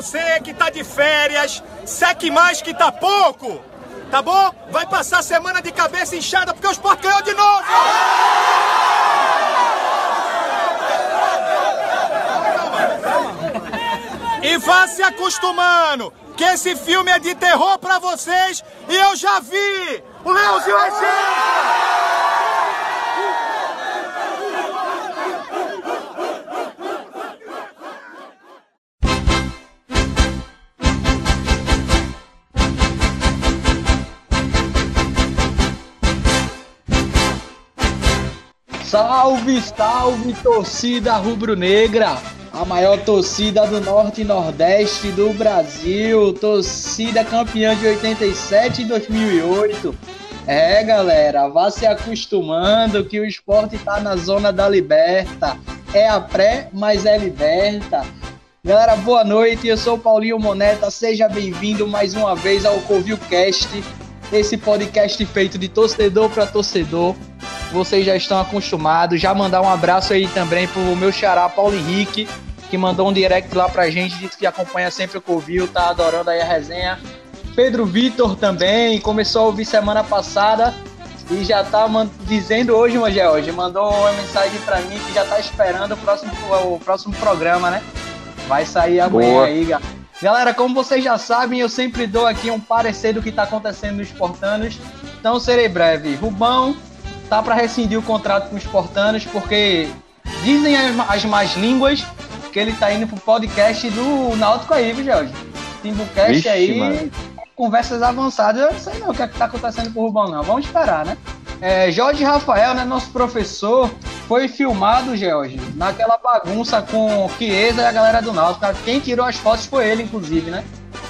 você que tá de férias, seque mais que tá pouco, tá bom? Vai passar a semana de cabeça inchada porque o Sport ganhou de novo! E vá se acostumando, que esse filme é de terror pra vocês e eu já vi! O Leãozinho é Salve, salve, torcida rubro-negra! A maior torcida do Norte e Nordeste do Brasil, torcida campeã de 87 e 2008. É, galera, vá se acostumando que o esporte tá na zona da liberta. É a pré, mas é liberta. Galera, boa noite. Eu sou Paulinho Moneta. Seja bem-vindo mais uma vez ao CovilCast, esse podcast feito de torcedor para torcedor vocês já estão acostumados. Já mandar um abraço aí também pro meu xará Paulo Henrique, que mandou um direct lá pra gente, disse que acompanha sempre o Covil, tá adorando aí a resenha. Pedro Vitor também, começou a ouvir semana passada e já tá dizendo hoje, Mangel, hoje mandou uma mensagem para mim que já tá esperando o próximo, o próximo programa, né? Vai sair amanhã Boa. aí, galera. Galera, como vocês já sabem, eu sempre dou aqui um parecer do que tá acontecendo nos Portanos. Então serei breve. Rubão, tá para rescindir o contrato com os Portanos, porque dizem as más línguas que ele tá indo pro podcast do Náutico aí, viu, Jorge? Timbucast Vixe, aí, mano. conversas avançadas. Eu não sei não o que, é que tá acontecendo com o Rubão, não. Vamos esperar, né? É, Jorge Rafael, né, nosso professor, foi filmado, Jorge, naquela bagunça com o Chiesa e a galera do Náutico. Quem tirou as fotos foi ele, inclusive, né?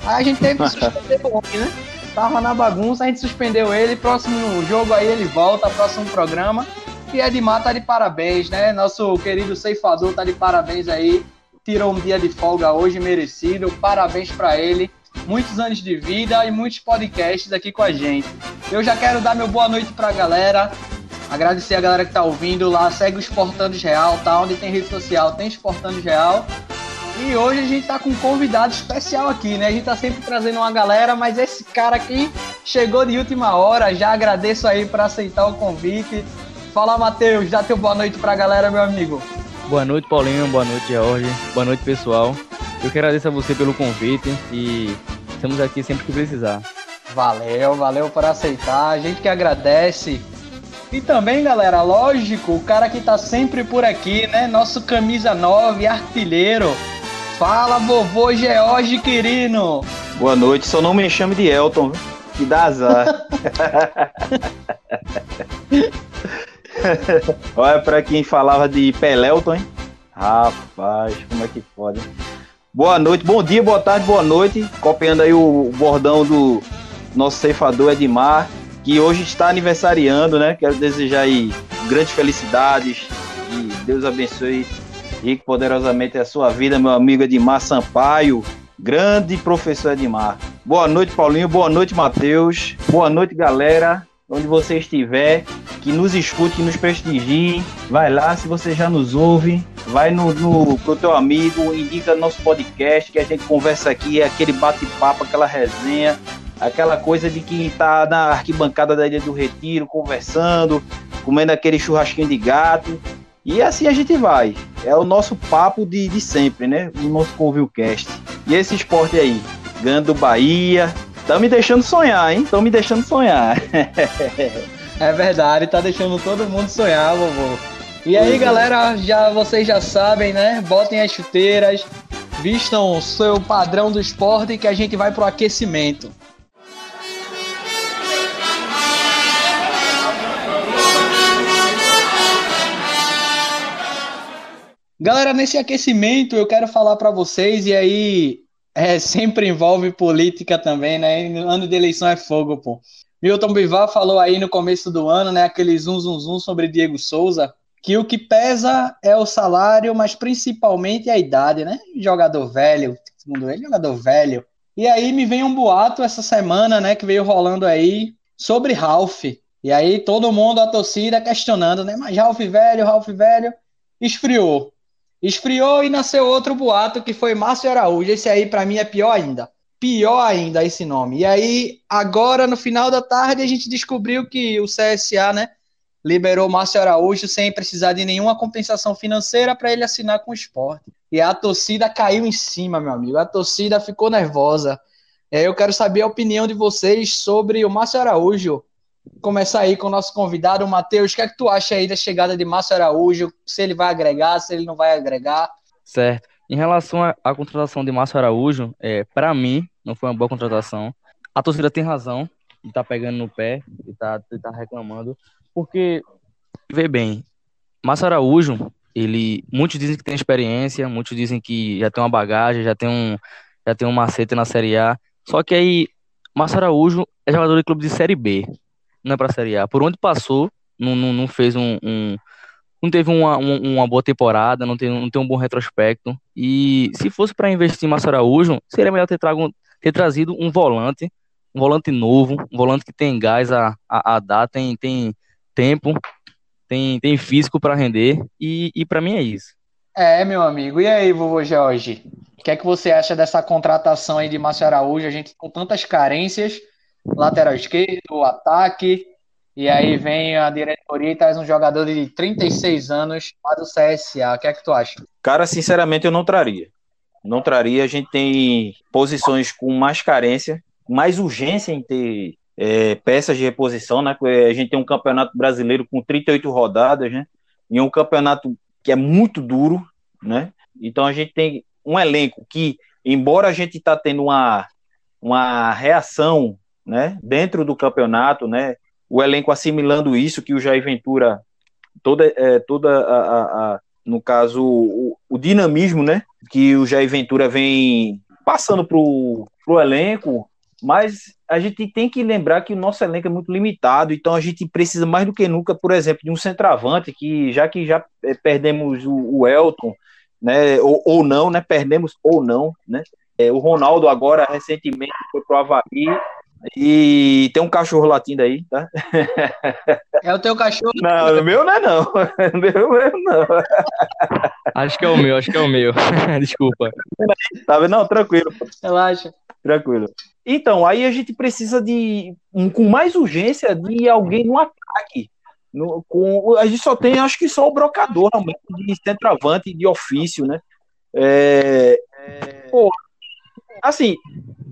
Aí a gente teve que suspender o homem, né? Tava na bagunça, a gente suspendeu ele. Próximo jogo aí ele volta, próximo programa. E Edmar tá de parabéns, né? Nosso querido ceifador tá de parabéns aí. Tirou um dia de folga hoje, merecido. Parabéns para ele. Muitos anos de vida e muitos podcasts aqui com a gente. Eu já quero dar meu boa noite pra galera. Agradecer a galera que tá ouvindo lá. Segue o Exportando Real, tá? Onde tem rede social, tem Exportando Real. E hoje a gente tá com um convidado especial aqui, né? A gente tá sempre trazendo uma galera, mas esse cara aqui chegou de última hora. Já agradeço aí por aceitar o convite. Fala, Matheus, dá teu boa noite pra galera, meu amigo. Boa noite, Paulinho. Boa noite, Jorge. Boa noite, pessoal. Eu quero agradecer a você pelo convite e estamos aqui sempre que precisar. Valeu, valeu por aceitar. A gente que agradece. E também, galera, lógico, o cara que tá sempre por aqui, né? Nosso camisa 9, artilheiro, Fala, vovô George Quirino. Boa noite, só não me chame de Elton, que dá azar. Olha para quem falava de Pelelton, hein? Rapaz, como é que pode? Boa noite, bom dia, boa tarde, boa noite. Copiando aí o bordão do nosso ceifador Edmar, que hoje está aniversariando, né? Quero desejar aí grandes felicidades e Deus abençoe rico poderosamente a sua vida, meu amigo Edmar Sampaio, grande professor Edmar. Boa noite, Paulinho, boa noite, Matheus, boa noite, galera, onde você estiver, que nos escute, que nos prestigie, vai lá, se você já nos ouve, vai no, no pro teu amigo, indica nosso podcast, que a gente conversa aqui, é aquele bate-papo, aquela resenha, aquela coisa de quem está na arquibancada da Ilha do Retiro, conversando, comendo aquele churrasquinho de gato, e assim a gente vai. É o nosso papo de, de sempre, né? O nosso Convilcast. E esse esporte aí, ganhando do Bahia. Tá me deixando sonhar, hein? Estão me deixando sonhar. é verdade, tá deixando todo mundo sonhar, vovô. E aí, galera, já vocês já sabem, né? Botem as chuteiras, vistam o seu padrão do esporte que a gente vai pro aquecimento. Galera, nesse aquecimento eu quero falar para vocês, e aí é, sempre envolve política também, né? Ano de eleição é fogo, pô. Milton Bivar falou aí no começo do ano, né? Aquele zum zum zum sobre Diego Souza, que o que pesa é o salário, mas principalmente a idade, né? Jogador velho, segundo ele, jogador velho. E aí me vem um boato essa semana, né? Que veio rolando aí sobre Ralph. E aí todo mundo, a torcida, questionando, né? Mas Ralph velho, Ralph velho, esfriou. Esfriou e nasceu outro boato que foi Márcio Araújo. Esse aí para mim é pior ainda. Pior ainda esse nome. E aí, agora no final da tarde, a gente descobriu que o CSA, né, liberou Márcio Araújo sem precisar de nenhuma compensação financeira para ele assinar com o esporte. E a torcida caiu em cima, meu amigo. A torcida ficou nervosa. É, eu quero saber a opinião de vocês sobre o Márcio Araújo começar aí com o nosso convidado, Matheus. O que é que tu acha aí da chegada de Márcio Araújo? Se ele vai agregar, se ele não vai agregar? Certo. Em relação à contratação de Márcio Araújo, é, para mim, não foi uma boa contratação. A torcida tem razão de tá pegando no pé e tá, tá reclamando, porque, vê bem, Márcio Araújo, ele, muitos dizem que tem experiência, muitos dizem que já tem uma bagagem, já tem um, já tem um macete na Série A, só que aí, Márcio Araújo é jogador de clube de Série B não é para a Série A. Por onde passou, não, não, não fez um, um, não teve uma, uma boa temporada, não tem, não tem um bom retrospecto. E se fosse para investir em Márcio Araújo, seria melhor ter, trago, ter trazido um volante, um volante novo, um volante que tem gás a, a, a dar, tem, tem tempo, tem, tem físico para render. E, e para mim é isso. É, meu amigo. E aí, vovô Jorge? O que é que você acha dessa contratação aí de Márcio Araújo? A gente com tantas carências lateral esquerdo, ataque, e aí vem a diretoria e traz um jogador de 36 anos lá do CSA. O que é que tu acha? Cara, sinceramente, eu não traria. Não traria. A gente tem posições com mais carência, mais urgência em ter é, peças de reposição, né? A gente tem um campeonato brasileiro com 38 rodadas, né? E um campeonato que é muito duro, né? Então a gente tem um elenco que, embora a gente está tendo uma, uma reação né, dentro do campeonato, né, o elenco assimilando isso, que o Jair Ventura, toda, é, toda a, a, a no caso, o, o, dinamismo, né, que o Jair Ventura vem passando pro, pro elenco, mas a gente tem que lembrar que o nosso elenco é muito limitado, então a gente precisa mais do que nunca, por exemplo, de um centroavante, que já que já é, perdemos o, o Elton, né, ou, ou não, né, perdemos ou não, né, é, o Ronaldo agora recentemente foi pro Havaí, e tem um cachorro latindo aí, tá? É o teu cachorro? Não, o meu não é não. O meu não. Acho que é o meu, acho que é o meu. Desculpa. Tá vendo? Não, tranquilo. Relaxa. Tranquilo. Então, aí a gente precisa de, com mais urgência, de alguém no ataque. No, com, a gente só tem, acho que só o brocador, realmente, de centroavante, de ofício, né? É, é, pô, assim,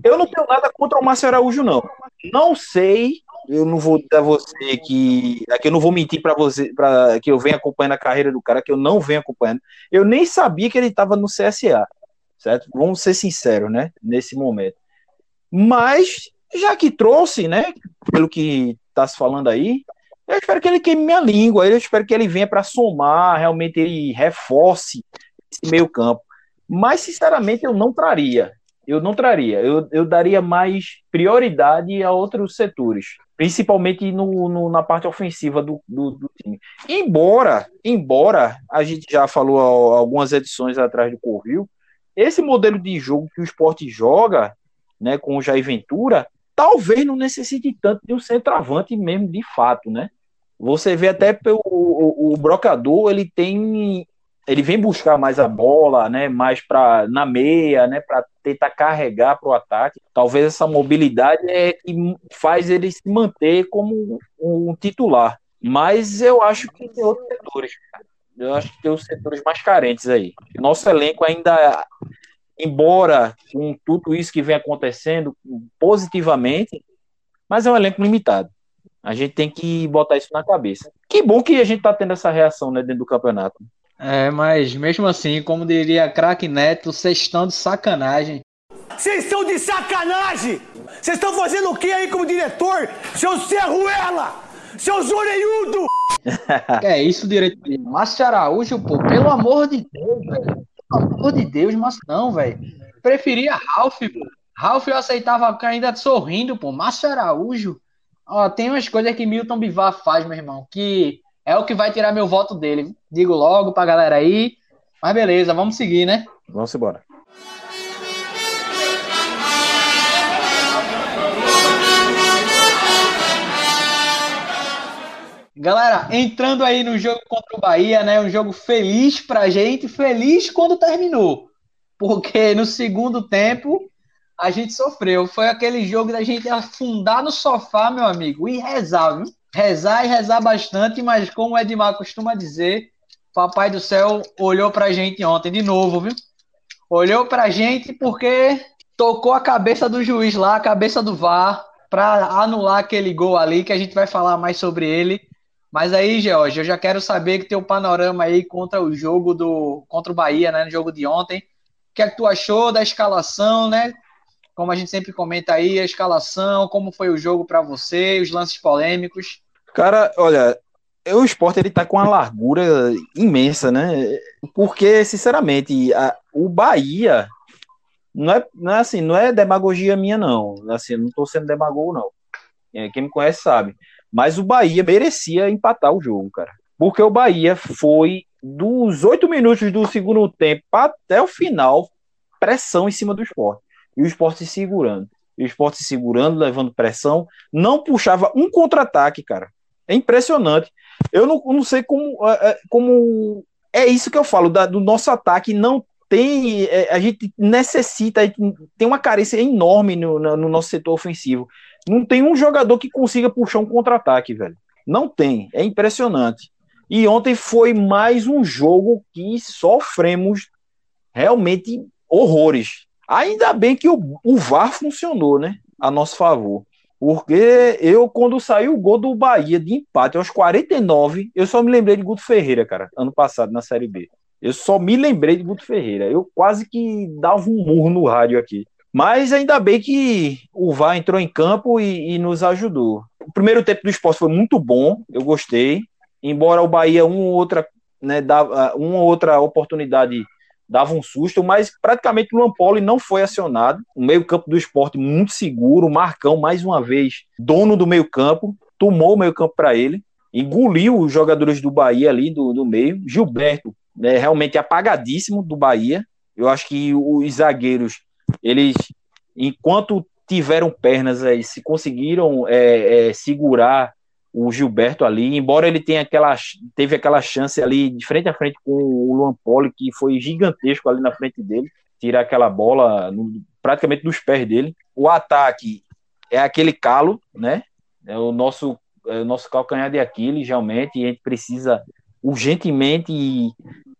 eu não tenho nada contra o Márcio Araújo, não. Não sei, eu não vou dar você que. Aqui eu não vou mentir para você, para que eu venha acompanhando a carreira do cara, que eu não venho acompanhando. Eu nem sabia que ele estava no CSA, certo? Vamos ser sinceros, né? Nesse momento. Mas, já que trouxe, né? Pelo que está se falando aí, eu espero que ele queime minha língua. Eu espero que ele venha para somar, realmente ele reforce esse meio campo. Mas, sinceramente, eu não traria eu não traria. Eu, eu daria mais prioridade a outros setores, principalmente no, no na parte ofensiva do, do, do, time. Embora, embora a gente já falou algumas edições atrás do Corvil, esse modelo de jogo que o esporte joga, né, com o Jair Ventura, talvez não necessite tanto de um centroavante mesmo de fato, né? Você vê até o, o brocador, ele tem ele vem buscar mais a bola, né, mais para na meia, né, para tentar carregar para o ataque. Talvez essa mobilidade é que faz ele se manter como um titular. Mas eu acho que tem outros setores. Eu acho que tem os setores mais carentes aí. Nosso elenco ainda, embora com tudo isso que vem acontecendo positivamente, mas é um elenco limitado. A gente tem que botar isso na cabeça. Que bom que a gente está tendo essa reação né, dentro do campeonato. É, mas mesmo assim, como diria craque Neto, vocês estão de sacanagem. Vocês estão de sacanagem! Vocês estão fazendo o que aí como diretor? Seu Serruela! Seu Zoreiudo! é isso, diretor. Márcio Araújo, pô, pelo amor de Deus, velho. Pelo amor de Deus, mas não, velho. Preferia Ralph, pô. Ralph eu aceitava ainda sorrindo, pô. Márcio Araújo. Ó, tem umas coisas que Milton Bivar faz, meu irmão, que é o que vai tirar meu voto dele. Digo logo pra galera aí. Mas beleza, vamos seguir, né? Vamos embora. Galera, entrando aí no jogo contra o Bahia, né? Um jogo feliz pra gente, feliz quando terminou. Porque no segundo tempo a gente sofreu. Foi aquele jogo da gente afundar no sofá, meu amigo, e rezar, viu? Rezar e rezar bastante, mas como o Edmar costuma dizer, Papai do Céu olhou pra gente ontem de novo, viu? Olhou pra gente porque tocou a cabeça do juiz lá, a cabeça do VAR, para anular aquele gol ali, que a gente vai falar mais sobre ele. Mas aí, George, eu já quero saber que teu panorama aí contra o jogo do contra o Bahia, né, no jogo de ontem. O que é que tu achou da escalação, né? Como a gente sempre comenta aí, a escalação, como foi o jogo para você, os lances polêmicos. Cara, olha, o esporte ele tá com uma largura imensa, né? Porque, sinceramente, a, o Bahia não é, não é assim, não é demagogia minha, não. Assim, não tô sendo demagogo, não. É, quem me conhece sabe. Mas o Bahia merecia empatar o jogo, cara. Porque o Bahia foi dos oito minutos do segundo tempo até o final, pressão em cima do esporte. E o esporte se segurando. E o esporte se segurando, levando pressão. Não puxava um contra-ataque, cara. É impressionante. Eu não, não sei como, é, é, como. É isso que eu falo, da, do nosso ataque não tem. É, a gente necessita, a gente tem uma carência enorme no, no nosso setor ofensivo. Não tem um jogador que consiga puxar um contra-ataque, velho. Não tem. É impressionante. E ontem foi mais um jogo que sofremos realmente horrores. Ainda bem que o, o VAR funcionou, né? A nosso favor. Porque eu, quando saiu o gol do Bahia de empate aos 49, eu só me lembrei de Guto Ferreira, cara, ano passado na Série B. Eu só me lembrei de Guto Ferreira. Eu quase que dava um murro no rádio aqui. Mas ainda bem que o VAR entrou em campo e, e nos ajudou. O primeiro tempo do esporte foi muito bom, eu gostei. Embora o Bahia, uma ou outra, né, dava, uma ou outra oportunidade dava um susto, mas praticamente o Lampoli não foi acionado. O meio-campo do esporte muito seguro, o Marcão, mais uma vez, dono do meio-campo, tomou o meio-campo para ele, engoliu os jogadores do Bahia ali do, do meio. Gilberto, né, realmente apagadíssimo do Bahia. Eu acho que os zagueiros eles, enquanto tiveram pernas aí, se conseguiram é, é, segurar o Gilberto ali, embora ele tenha aquela, teve aquela chance ali de frente a frente com o Luan Poli, que foi gigantesco ali na frente dele, tirar aquela bola no, praticamente dos pés dele. O ataque é aquele calo, né? É o nosso, é o nosso calcanhar de Aquiles, realmente, e a gente precisa urgentemente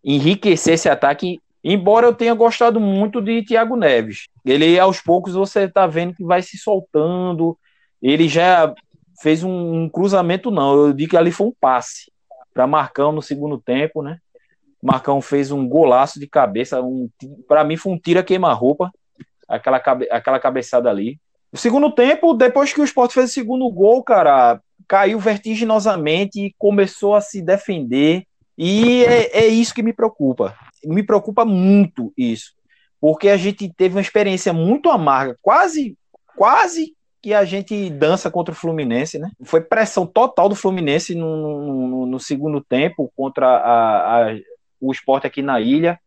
enriquecer esse ataque Embora eu tenha gostado muito de Thiago Neves. Ele, aos poucos, você está vendo que vai se soltando. Ele já fez um, um cruzamento, não. Eu digo que ali foi um passe para Marcão no segundo tempo, né? Marcão fez um golaço de cabeça. Um, para mim, foi um tira queima-roupa. Aquela, cabe, aquela cabeçada ali. No segundo tempo, depois que o Sport fez o segundo gol, cara, caiu vertiginosamente e começou a se defender. E é, é isso que me preocupa me preocupa muito isso, porque a gente teve uma experiência muito amarga, quase, quase que a gente dança contra o Fluminense, né? Foi pressão total do Fluminense no, no, no segundo tempo contra a, a, o esporte aqui na ilha.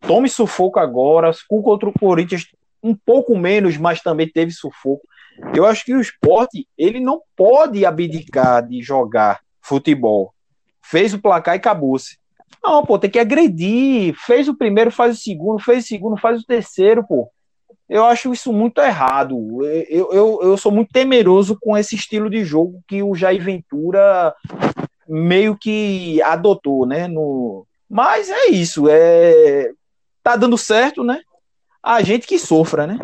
Tome sufoco agora, contra o Corinthians um pouco menos, mas também teve sufoco. Eu acho que o esporte ele não pode abdicar de jogar futebol. Fez o placar e acabou-se. Não, pô, tem que agredir. Fez o primeiro, faz o segundo, fez o segundo, faz o terceiro, pô. Eu acho isso muito errado. Eu, eu, eu sou muito temeroso com esse estilo de jogo que o Jair Ventura meio que adotou, né? No... Mas é isso. É... Tá dando certo, né? A gente que sofra, né?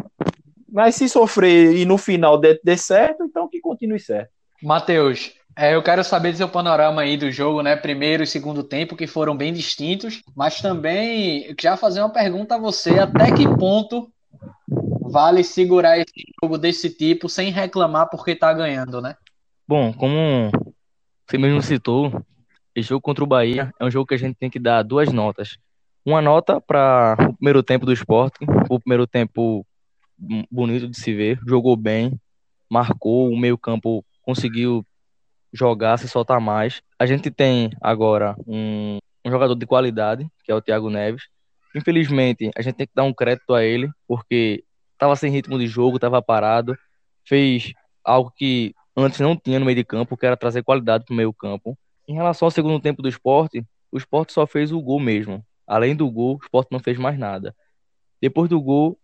Mas se sofrer e no final der, der certo, então que continue certo. Matheus, é, eu quero saber do seu panorama aí do jogo, né? Primeiro e segundo tempo, que foram bem distintos, mas também já fazer uma pergunta a você: até que ponto vale segurar esse jogo desse tipo sem reclamar porque tá ganhando, né? Bom, como você mesmo citou, esse jogo contra o Bahia é um jogo que a gente tem que dar duas notas. Uma nota para o primeiro tempo do esporte, o primeiro tempo bonito de se ver, jogou bem, marcou, o meio-campo conseguiu jogar, se soltar mais. A gente tem agora um, um jogador de qualidade, que é o Thiago Neves. Infelizmente, a gente tem que dar um crédito a ele, porque estava sem ritmo de jogo, estava parado, fez algo que antes não tinha no meio de campo, que era trazer qualidade para o meio campo. em relação ao segundo tempo do esporte, o esporte só fez o gol mesmo. Além do gol, o esporte não fez mais nada. Depois do gol,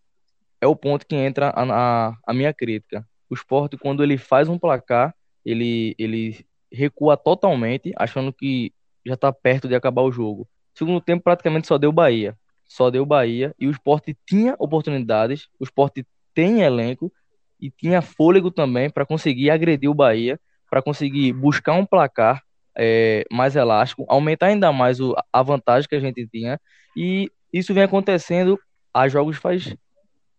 é o ponto que entra a, a, a minha crítica. O esporte, quando ele faz um placar, ele, ele recua totalmente, achando que já está perto de acabar o jogo. Segundo tempo, praticamente só deu Bahia. Só deu Bahia. E o esporte tinha oportunidades, o esporte tem elenco e tinha fôlego também para conseguir agredir o Bahia, para conseguir buscar um placar é, mais elástico, aumentar ainda mais o, a vantagem que a gente tinha. E isso vem acontecendo a jogos faz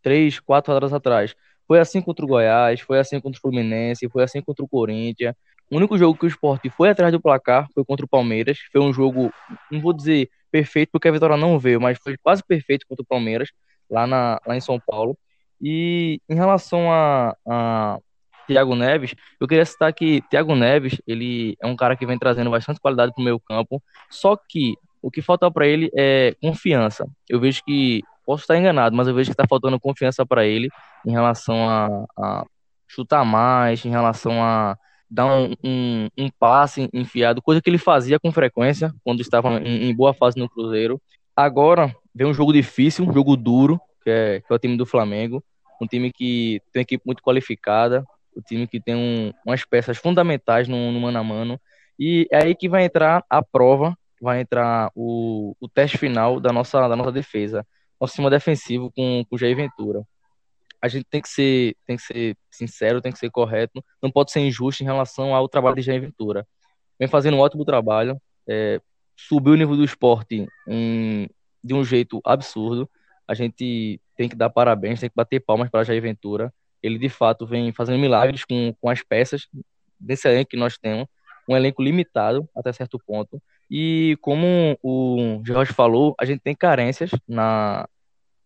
três, quatro horas atrás. Foi assim contra o Goiás, foi assim contra o Fluminense, foi assim contra o Corinthians. O único jogo que o esporte foi atrás do placar foi contra o Palmeiras. Foi um jogo, não vou dizer perfeito, porque a vitória não veio, mas foi quase perfeito contra o Palmeiras, lá, na, lá em São Paulo. E em relação a, a Thiago Neves, eu queria citar que Thiago Neves, ele é um cara que vem trazendo bastante qualidade para o meio campo, só que o que falta para ele é confiança. Eu vejo que, posso estar enganado, mas eu vejo que está faltando confiança para ele em relação a, a, chutar mais, em relação a dar um, um, um, passe enfiado, coisa que ele fazia com frequência quando estava em, em boa fase no Cruzeiro. Agora vem um jogo difícil, um jogo duro, que é, que é o time do Flamengo, um time que tem uma equipe muito qualificada, o time que tem um, umas peças fundamentais no, no mano a mano. E é aí que vai entrar a prova, vai entrar o, o teste final da nossa, da nossa defesa. Nosso sistema defensivo com, com o Jair Ventura. A gente tem que, ser, tem que ser sincero, tem que ser correto, não pode ser injusto em relação ao trabalho de Jair Ventura. Vem fazendo um ótimo trabalho, é, subiu o nível do esporte em, de um jeito absurdo. A gente tem que dar parabéns, tem que bater palmas para Jair Ventura ele de fato vem fazendo milagres com, com as peças desse elenco que nós temos, um elenco limitado até certo ponto. E como o Jorge falou, a gente tem carências na,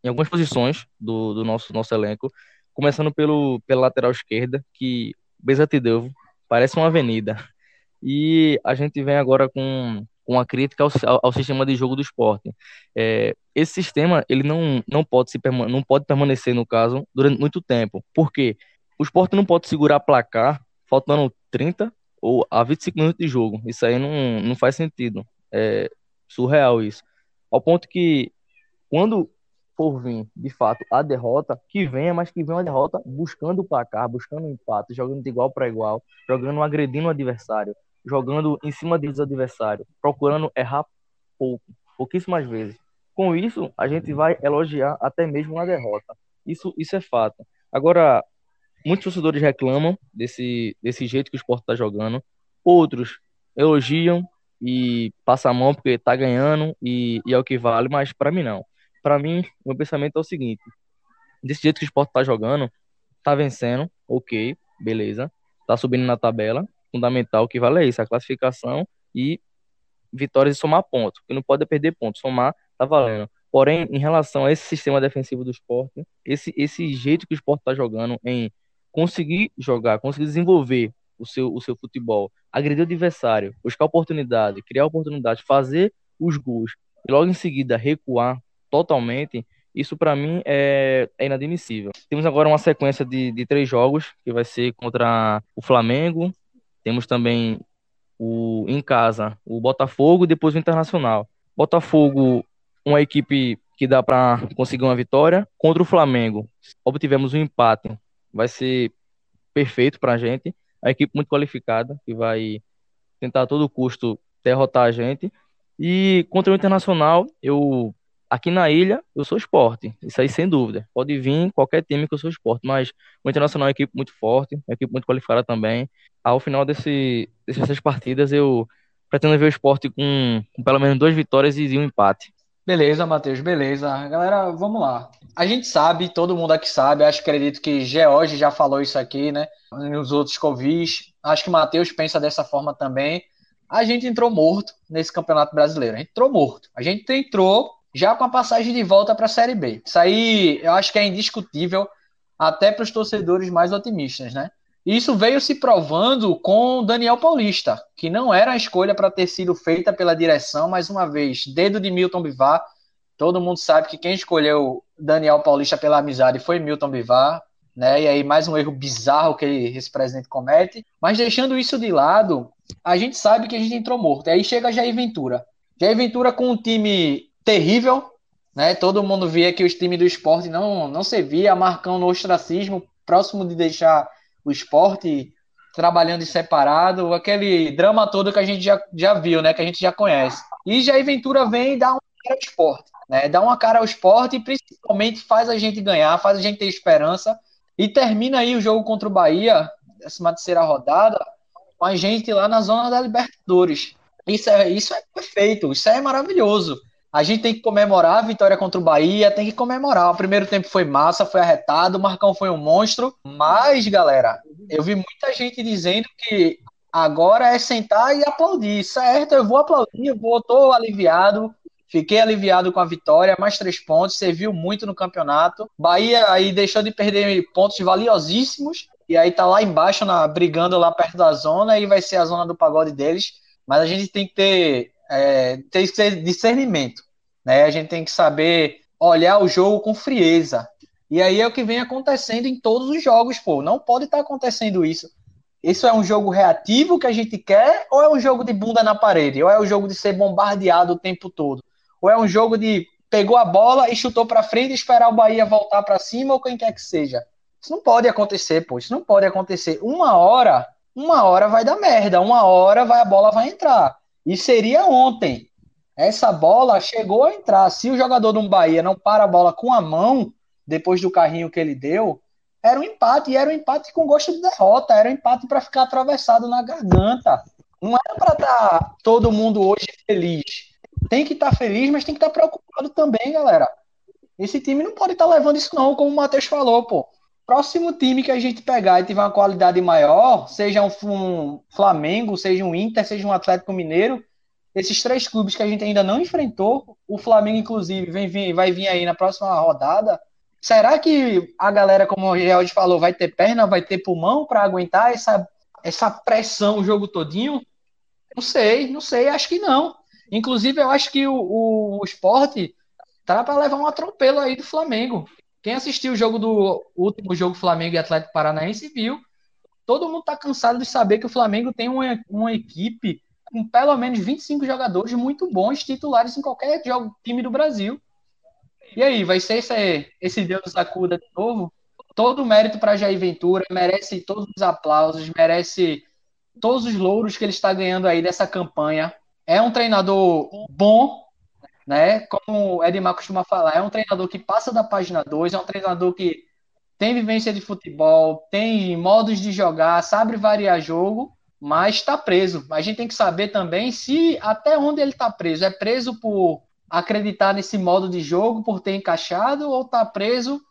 em algumas posições do, do nosso, nosso elenco, começando pelo, pela lateral esquerda, que Deus parece uma avenida. E a gente vem agora com com a crítica ao, ao, sistema de jogo do esporte. É, esse sistema ele não, não, pode se, não pode permanecer, no caso, durante muito tempo. porque O esporte não pode segurar placar faltando 30 ou a 25 minutos de jogo. Isso aí não, não faz sentido. É surreal isso. Ao ponto que, quando for vir, de fato, a derrota, que venha, mas que venha a derrota buscando o placar, buscando o empate, jogando de igual para igual, jogando agredindo o adversário jogando em cima dos adversários, procurando errar pouco, pouquíssimas vezes. Com isso, a gente vai elogiar até mesmo uma derrota. Isso, isso é fato. Agora, muitos torcedores reclamam desse, desse jeito que o esporte está jogando. Outros elogiam e passam a mão porque está ganhando e, e, é o que vale, mas para mim não. Para mim, o meu pensamento é o seguinte: desse jeito que o esporte está jogando, está vencendo, ok, beleza, está subindo na tabela, fundamental que vale é isso, a classificação e vitórias e somar pontos. que não pode é perder pontos, somar tá valendo. Porém, em relação a esse sistema defensivo do esporte, esse, esse jeito que o esporte está jogando em conseguir jogar, conseguir desenvolver o seu, o seu futebol, agredir o adversário, buscar oportunidade, criar oportunidade, fazer os gols e logo em seguida recuar totalmente, isso para mim é, é, inadmissível. Temos agora uma sequência de, de três jogos, que vai ser contra o Flamengo, temos também o em casa o Botafogo e depois o Internacional. Botafogo, uma equipe que dá para conseguir uma vitória contra o Flamengo. Obtivemos um empate, vai ser perfeito para a gente. A equipe muito qualificada que vai tentar a todo custo derrotar a gente. E contra o Internacional, eu aqui na ilha eu sou esporte, isso aí sem dúvida. Pode vir qualquer time que eu sou esporte, mas o Internacional é uma equipe muito forte, uma equipe muito qualificada também ao final desse, dessas partidas, eu pretendo ver o esporte com, com pelo menos duas vitórias e um empate. Beleza, Matheus, beleza. Galera, vamos lá. A gente sabe, todo mundo aqui sabe, acho que acredito que George já falou isso aqui, né? Nos outros Covis. Acho que Matheus pensa dessa forma também. A gente entrou morto nesse Campeonato Brasileiro. A gente entrou morto. A gente entrou já com a passagem de volta para a Série B. Isso aí eu acho que é indiscutível até para os torcedores mais otimistas, né? Isso veio se provando com Daniel Paulista, que não era a escolha para ter sido feita pela direção, mais uma vez, dedo de Milton Bivar. Todo mundo sabe que quem escolheu Daniel Paulista pela amizade foi Milton Bivar. né? E aí mais um erro bizarro que esse presidente comete. Mas deixando isso de lado, a gente sabe que a gente entrou morto. Aí chega Jair Ventura. Jair Ventura com um time terrível, né? Todo mundo via que os times do esporte não, não servia, Marcão no ostracismo, próximo de deixar o esporte trabalhando separado, aquele drama todo que a gente já, já viu, né? Que a gente já conhece. E Jair Ventura vem e dá uma cara ao esporte, né? Dá uma cara ao esporte e principalmente faz a gente ganhar, faz a gente ter esperança. E termina aí o jogo contra o Bahia, décima terceira rodada, com a gente lá na zona da Libertadores. Isso é, isso é perfeito, isso é maravilhoso. A gente tem que comemorar a vitória contra o Bahia, tem que comemorar. O primeiro tempo foi massa, foi arretado, o Marcão foi um monstro. Mas, galera, eu vi muita gente dizendo que agora é sentar e aplaudir. Certo, eu vou aplaudir, eu vou, tô aliviado. Fiquei aliviado com a vitória, mais três pontos, serviu muito no campeonato. Bahia aí deixou de perder pontos valiosíssimos e aí tá lá embaixo, na, brigando lá perto da zona, e vai ser a zona do pagode deles. Mas a gente tem que ter, é, tem que ter discernimento, né? A gente tem que saber olhar o jogo com frieza. E aí é o que vem acontecendo em todos os jogos, pô. Não pode estar tá acontecendo isso. Isso é um jogo reativo que a gente quer, ou é um jogo de bunda na parede? Ou é um jogo de ser bombardeado o tempo todo? Ou é um jogo de pegou a bola e chutou para frente e esperar o Bahia voltar para cima ou quem quer que seja? Isso não pode acontecer, pô. Isso não pode acontecer. Uma hora, uma hora vai dar merda. Uma hora vai a bola vai entrar. E seria ontem. Essa bola chegou a entrar. Se o jogador do Bahia não para a bola com a mão, depois do carrinho que ele deu, era um empate. E era um empate com gosto de derrota. Era um empate para ficar atravessado na garganta. Não era para estar tá todo mundo hoje feliz. Tem que estar tá feliz, mas tem que estar tá preocupado também, galera. Esse time não pode estar tá levando isso, não, como o Matheus falou, pô próximo time que a gente pegar e tiver uma qualidade maior, seja um, um, Flamengo, seja um Inter, seja um Atlético Mineiro, esses três clubes que a gente ainda não enfrentou, o Flamengo, inclusive, vem, vem, vai vir aí na próxima rodada. Será que a galera, como o Geraldo falou, vai ter perna, vai ter pulmão para aguentar essa, essa pressão o jogo todinho? Não sei, não sei, acho que não. Inclusive, eu acho que o, o, o esporte tá para levar um atropelo aí do Flamengo. Quem assistiu o jogo do último jogo Flamengo e Atlético Paranaense viu. Todo mundo está cansado de saber que o Flamengo tem uma, uma equipe com pelo menos 25 jogadores muito bons, titulares em qualquer jogo, time do Brasil. E aí, vai ser esse, esse Deus sacuda de novo? Todo o mérito para Jair Ventura, merece todos os aplausos, merece todos os louros que ele está ganhando aí dessa campanha. É um treinador bom, né? Como o Edmar costuma falar, é um treinador que passa da página 2, é um treinador que tem vivência de futebol, tem modos de jogar, sabe variar jogo, mas está preso. A gente tem que saber também se até onde ele está preso. É preso por acreditar nesse modo de jogo, por ter encaixado, ou está preso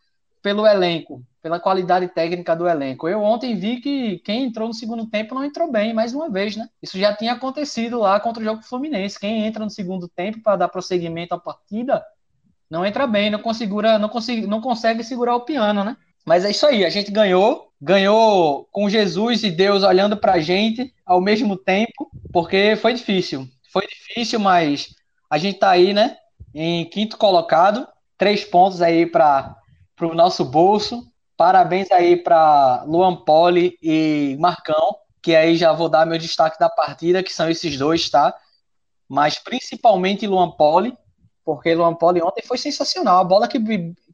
pelo elenco? pela qualidade técnica do elenco. Eu ontem vi que quem entrou no segundo tempo não entrou bem, mais uma vez, né? Isso já tinha acontecido lá contra o jogo Fluminense. Quem entra no segundo tempo para dar prosseguimento à partida não entra bem, não, consegura, não, consegue, não consegue segurar o piano, né? Mas é isso aí, a gente ganhou, ganhou com Jesus e Deus olhando para a gente ao mesmo tempo, porque foi difícil. Foi difícil, mas a gente tá aí, né? Em quinto colocado, três pontos aí para o nosso bolso. Parabéns aí para Luan Poli e Marcão, que aí já vou dar meu destaque da partida, que são esses dois, tá? Mas principalmente Luan Poli, porque Luan Poli ontem foi sensacional. A bola que,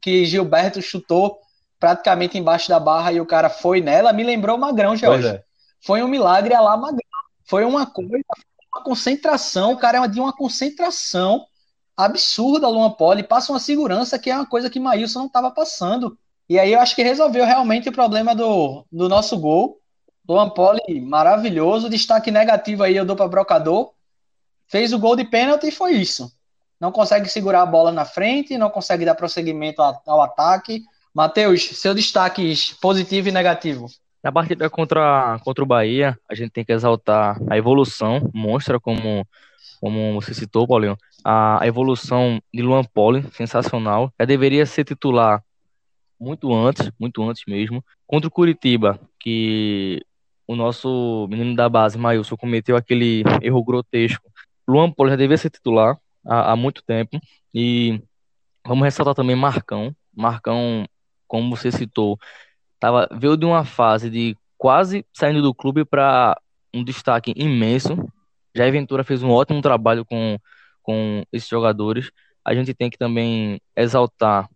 que Gilberto chutou praticamente embaixo da barra e o cara foi nela, me lembrou o Magrão, Jorge. É. Foi um milagre a lá Magrão. Foi uma coisa, uma concentração, o cara é de uma concentração absurda, Luan Poli. Passa uma segurança que é uma coisa que Maílson não estava passando. E aí eu acho que resolveu realmente o problema do, do nosso gol. Luan Poli, maravilhoso. Destaque negativo aí eu dou para Brocador. Fez o gol de pênalti e foi isso. Não consegue segurar a bola na frente, não consegue dar prosseguimento ao ataque. Matheus, seu destaque positivo e negativo. Na partida contra, contra o Bahia, a gente tem que exaltar a evolução, mostra como, como você citou, Paulinho, a evolução de Luan Poli, sensacional. Já deveria ser titular muito antes, muito antes mesmo. Contra o Curitiba, que o nosso menino da base, Mailson, cometeu aquele erro grotesco. Luan Poli já devia ser titular há, há muito tempo. E vamos ressaltar também Marcão. Marcão, como você citou, tava, veio de uma fase de quase saindo do clube para um destaque imenso. Jair Ventura fez um ótimo trabalho com, com esses jogadores. A gente tem que também exaltar,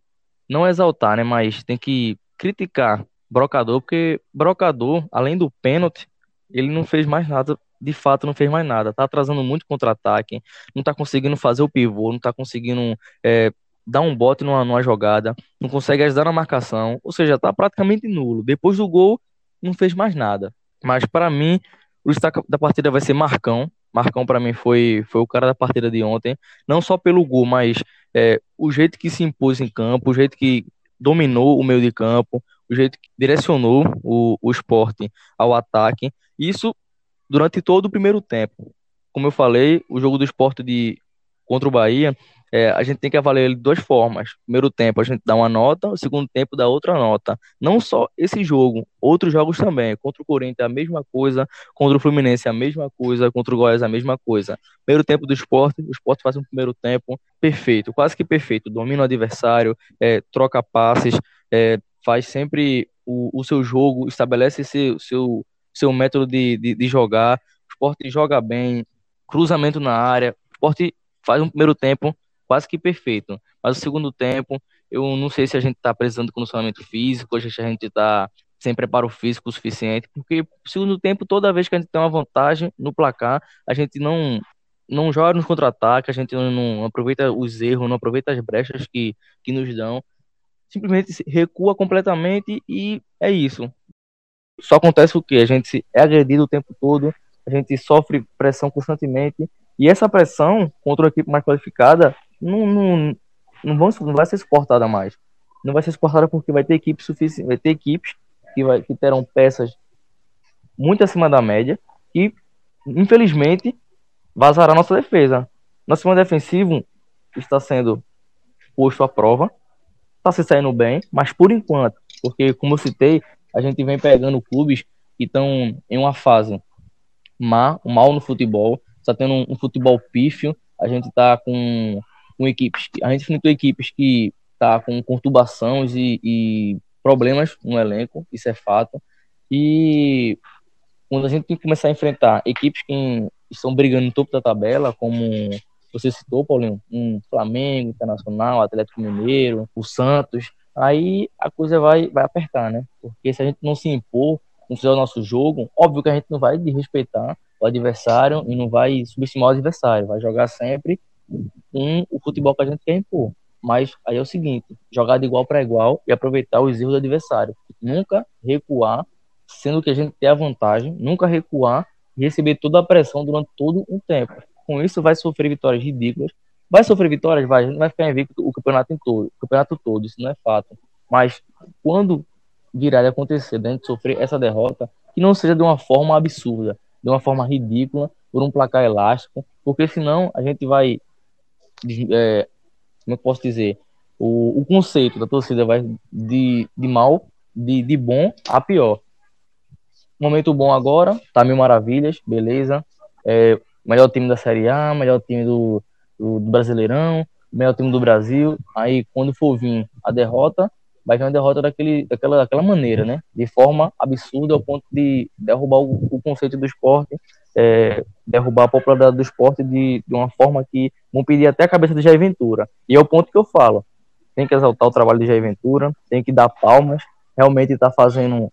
não exaltar, né, mas tem que criticar Brocador, porque Brocador, além do pênalti, ele não fez mais nada, de fato não fez mais nada. Tá atrasando muito contra-ataque, não tá conseguindo fazer o pivô, não tá conseguindo é, dar um bote numa, numa jogada, não consegue ajudar na marcação, ou seja, tá praticamente nulo. Depois do gol, não fez mais nada. Mas para mim, o destaque da partida vai ser Marcão. Marcão para mim foi, foi o cara da partida de ontem, não só pelo gol, mas é, o jeito que se impôs em campo, o jeito que dominou o meio de campo, o jeito que direcionou o, o esporte ao ataque. Isso durante todo o primeiro tempo. Como eu falei, o jogo do esporte de, contra o Bahia é, a gente tem que avaliar ele de duas formas. Primeiro tempo a gente dá uma nota, o segundo tempo dá outra nota. Não só esse jogo, outros jogos também. Contra o Corinthians a mesma coisa, contra o Fluminense a mesma coisa, contra o Goiás a mesma coisa. Primeiro tempo do esporte, o esporte faz um primeiro tempo perfeito, quase que perfeito. Domina o adversário, é, troca passes, é, faz sempre o, o, seu jogo, estabelece seu, seu, seu método de, de, de jogar. O esporte joga bem, cruzamento na área. O esporte faz um primeiro tempo quase que perfeito. Mas o segundo tempo, eu não sei se a gente está precisando de condicionamento físico, se a gente está sem preparo físico o suficiente, porque segundo tempo, toda vez que a gente tem uma vantagem no placar, a gente não não joga nos contra-ataques, a gente não, não, aproveita os erros, não aproveita as brechas que, que nos dão, simplesmente recua completamente e é isso. Só acontece o que? A gente é agredido o tempo todo, a gente sofre pressão constantemente, e essa pressão contra uma equipe mais qualificada não, não, não, vão, não vai ser suportada mais. Não vai ser suportada porque vai ter equipes suficiente, vai ter equipes que, vai, que terão peças muito acima da média e, infelizmente, vazará nossa defesa. Nosso sistema defensivo está sendo posto à prova, está se saindo bem, mas por enquanto, porque, como eu citei, a gente vem pegando clubes que estão em uma fase má, mal no futebol, está tendo um, um futebol pífio, a gente está com com equipes, a gente enfrentou equipes que tá com conturbações e, e problemas no elenco, isso é fato. E quando a gente tem que começar a enfrentar equipes que estão brigando no topo da tabela, como você citou, Paulinho, um Flamengo, Internacional, Atlético Mineiro, o Santos, aí a coisa vai, vai apertar, né? Porque se a gente não se impor, não fizer o nosso jogo, óbvio que a gente não vai desrespeitar o adversário e não vai subestimar o adversário, vai jogar sempre com o futebol que a gente quer impor. Mas aí é o seguinte: jogar de igual para igual e aproveitar os erros do adversário. Nunca recuar, sendo que a gente tem a vantagem, nunca recuar e receber toda a pressão durante todo um tempo. Com isso, vai sofrer vitórias ridículas. Vai sofrer vitórias, vai, a gente vai ficar invicto o campeonato em todo, o campeonato todo, isso não é fato. Mas quando virar de acontecer, a gente sofrer essa derrota, que não seja de uma forma absurda, de uma forma ridícula, por um placar elástico, porque senão a gente vai é, como eu posso dizer, o, o conceito da torcida vai de, de mal, de, de bom a pior. Momento bom agora, tá mil maravilhas, beleza. É, melhor time da Série A, melhor time do, do, do, Brasileirão, melhor time do Brasil. Aí quando for vir a derrota, vai vir uma derrota daquele, daquela, daquela maneira, né? De forma absurda ao ponto de derrubar o, o conceito do esporte é, derrubar a popularidade do esporte de, de uma forma que vão pedir até a cabeça de Jair Ventura. E é o ponto que eu falo. Tem que exaltar o trabalho de Jair Ventura, tem que dar palmas, realmente está fazendo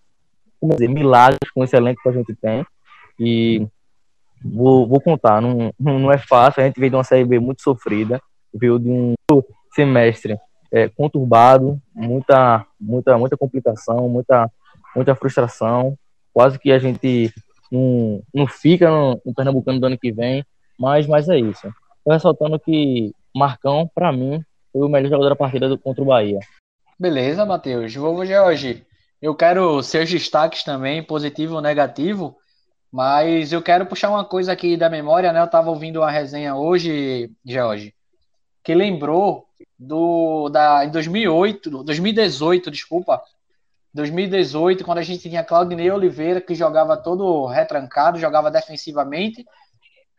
dizer, milagres com esse elenco que a gente tem. E vou, vou contar, não, não é fácil, a gente veio de uma Série B muito sofrida, veio de um semestre é, conturbado, muita, muita, muita complicação, muita, muita frustração, quase que a gente não, não fica no, no Pernambucano do ano que vem, mas, mas é isso. Tô ressaltando que Marcão, para mim, foi o melhor jogador da partida do, contra o Bahia. Beleza, Matheus. Vamos, George. Eu quero seus destaques também, positivo ou negativo, mas eu quero puxar uma coisa aqui da memória, né? Eu estava ouvindo uma resenha hoje, George, que lembrou do da em 2008, 2018, desculpa, 2018, quando a gente tinha Claudinei Oliveira, que jogava todo retrancado, jogava defensivamente.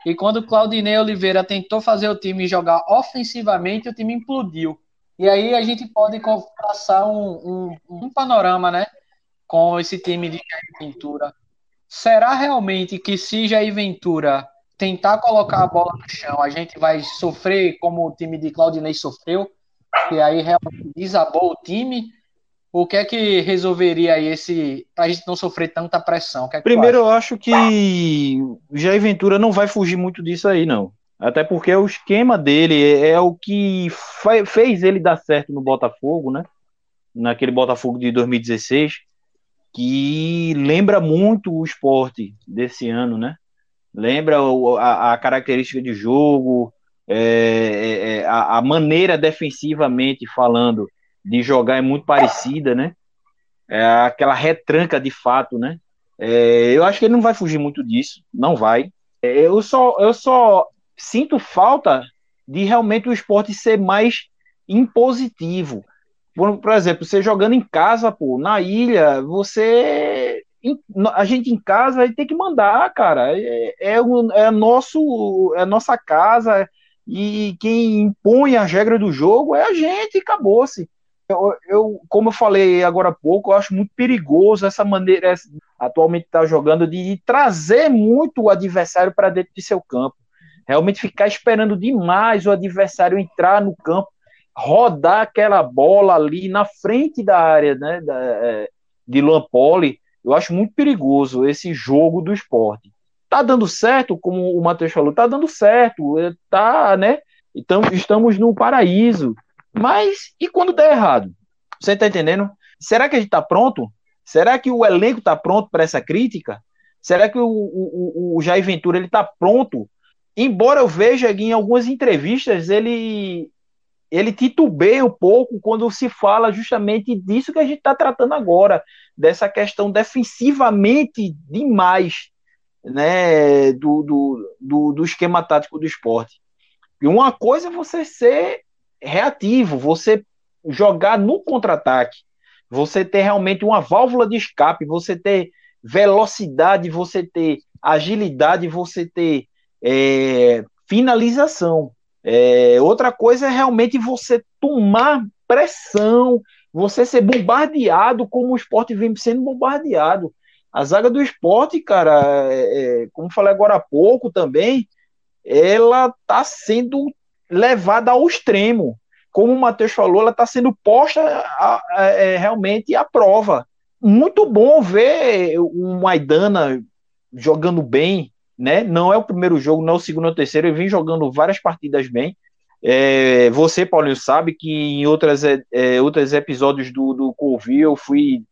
E quando Claudinei Oliveira tentou fazer o time jogar ofensivamente, o time implodiu. E aí a gente pode passar um, um, um panorama, né? com esse time de Jair Ventura. Será realmente que se Jair Ventura tentar colocar a bola no chão, a gente vai sofrer como o time de Claudinei sofreu? Que aí realmente desabou o time? O que é que resolveria aí esse. pra gente não sofrer tanta pressão? É que Primeiro, eu acho que Jair Ventura não vai fugir muito disso aí, não. Até porque o esquema dele é, é o que fez ele dar certo no Botafogo, né? Naquele Botafogo de 2016, que lembra muito o esporte desse ano, né? Lembra a, a característica de jogo, é, é, é, a, a, maneira defensivamente falando de jogar é muito parecida, né? É aquela retranca de fato, né? É, eu acho que ele não vai fugir muito disso, não vai. É, eu só, eu só sinto falta de realmente o esporte ser mais impositivo. Por, por exemplo, você jogando em casa, pô, na ilha, você. A gente em casa tem que mandar, cara. É, é, é, nosso, é a nossa casa e quem impõe as regras do jogo é a gente, acabou-se. Eu, eu, como eu falei agora há pouco, eu acho muito perigoso essa maneira atualmente está jogando de trazer muito o adversário para dentro de seu campo realmente ficar esperando demais o adversário entrar no campo, rodar aquela bola ali na frente da área né, da, é, de Luan Poli, eu acho muito perigoso esse jogo do esporte. Tá dando certo, como o Matheus falou, tá dando certo, é, tá, né? Então, estamos no paraíso. Mas e quando der errado? Você tá entendendo? Será que a gente tá pronto? Será que o elenco tá pronto para essa crítica? Será que o, o, o Jair Ventura ele tá pronto embora eu veja em algumas entrevistas ele ele titubeia um pouco quando se fala justamente disso que a gente está tratando agora, dessa questão defensivamente demais né, do, do, do, do esquema tático do esporte. E uma coisa é você ser reativo, você jogar no contra-ataque, você ter realmente uma válvula de escape, você ter velocidade, você ter agilidade, você ter é, finalização. É, outra coisa é realmente você tomar pressão, você ser bombardeado como o esporte vem sendo bombardeado. A zaga do esporte, cara, é, é como falei agora há pouco também, ela está sendo levada ao extremo. Como o Matheus falou, ela está sendo posta a, a, é, realmente à prova. Muito bom ver o Maidana jogando bem, né? Não é o primeiro jogo, não é o segundo ou terceiro. Ele vem jogando várias partidas bem. É, você, Paulinho, sabe que em outras, é, é outros episódios do, do eu fui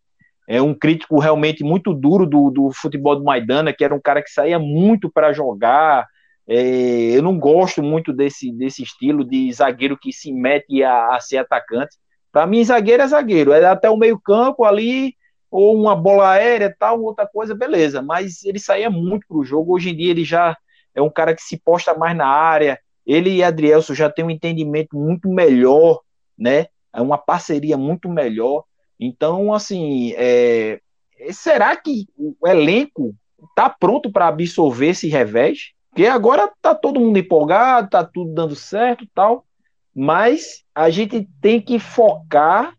é, um crítico realmente muito duro do, do futebol do Maidana, que era um cara que saía muito para jogar. É, eu não gosto muito desse, desse estilo de zagueiro que se mete a, a ser atacante. Para mim, zagueiro é zagueiro, é até o meio-campo ali, ou uma bola aérea, tal, outra coisa, beleza. Mas ele saía muito pro jogo. Hoje em dia ele já é um cara que se posta mais na área. Ele e Adrielson já tem um entendimento muito melhor, né? É uma parceria muito melhor. Então, assim, é... será que o elenco tá pronto para absorver esse revés? Porque agora tá todo mundo empolgado, tá tudo dando certo, tal. Mas a gente tem que focar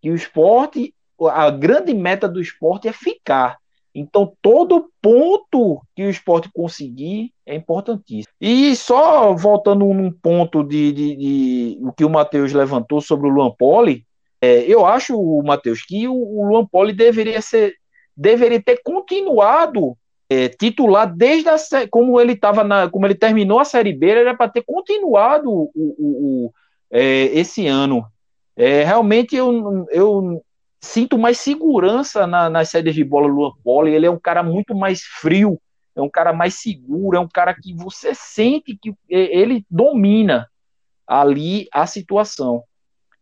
que o esporte a grande meta do esporte é ficar. Então, todo ponto que o esporte conseguir é importantíssimo. E só voltando num ponto de, de, de o que o Matheus levantou sobre o Luan Poli, é, eu acho, Matheus, que o, o Luan Poli deveria ser deveria ter continuado é, titular desde a como ele estava na como ele terminou a série B era para ter continuado o, o, o é, esse ano é, realmente eu, eu sinto mais segurança na, nas saídas de bola do Luan Poli. Ele é um cara muito mais frio, é um cara mais seguro, é um cara que você sente que ele domina ali a situação.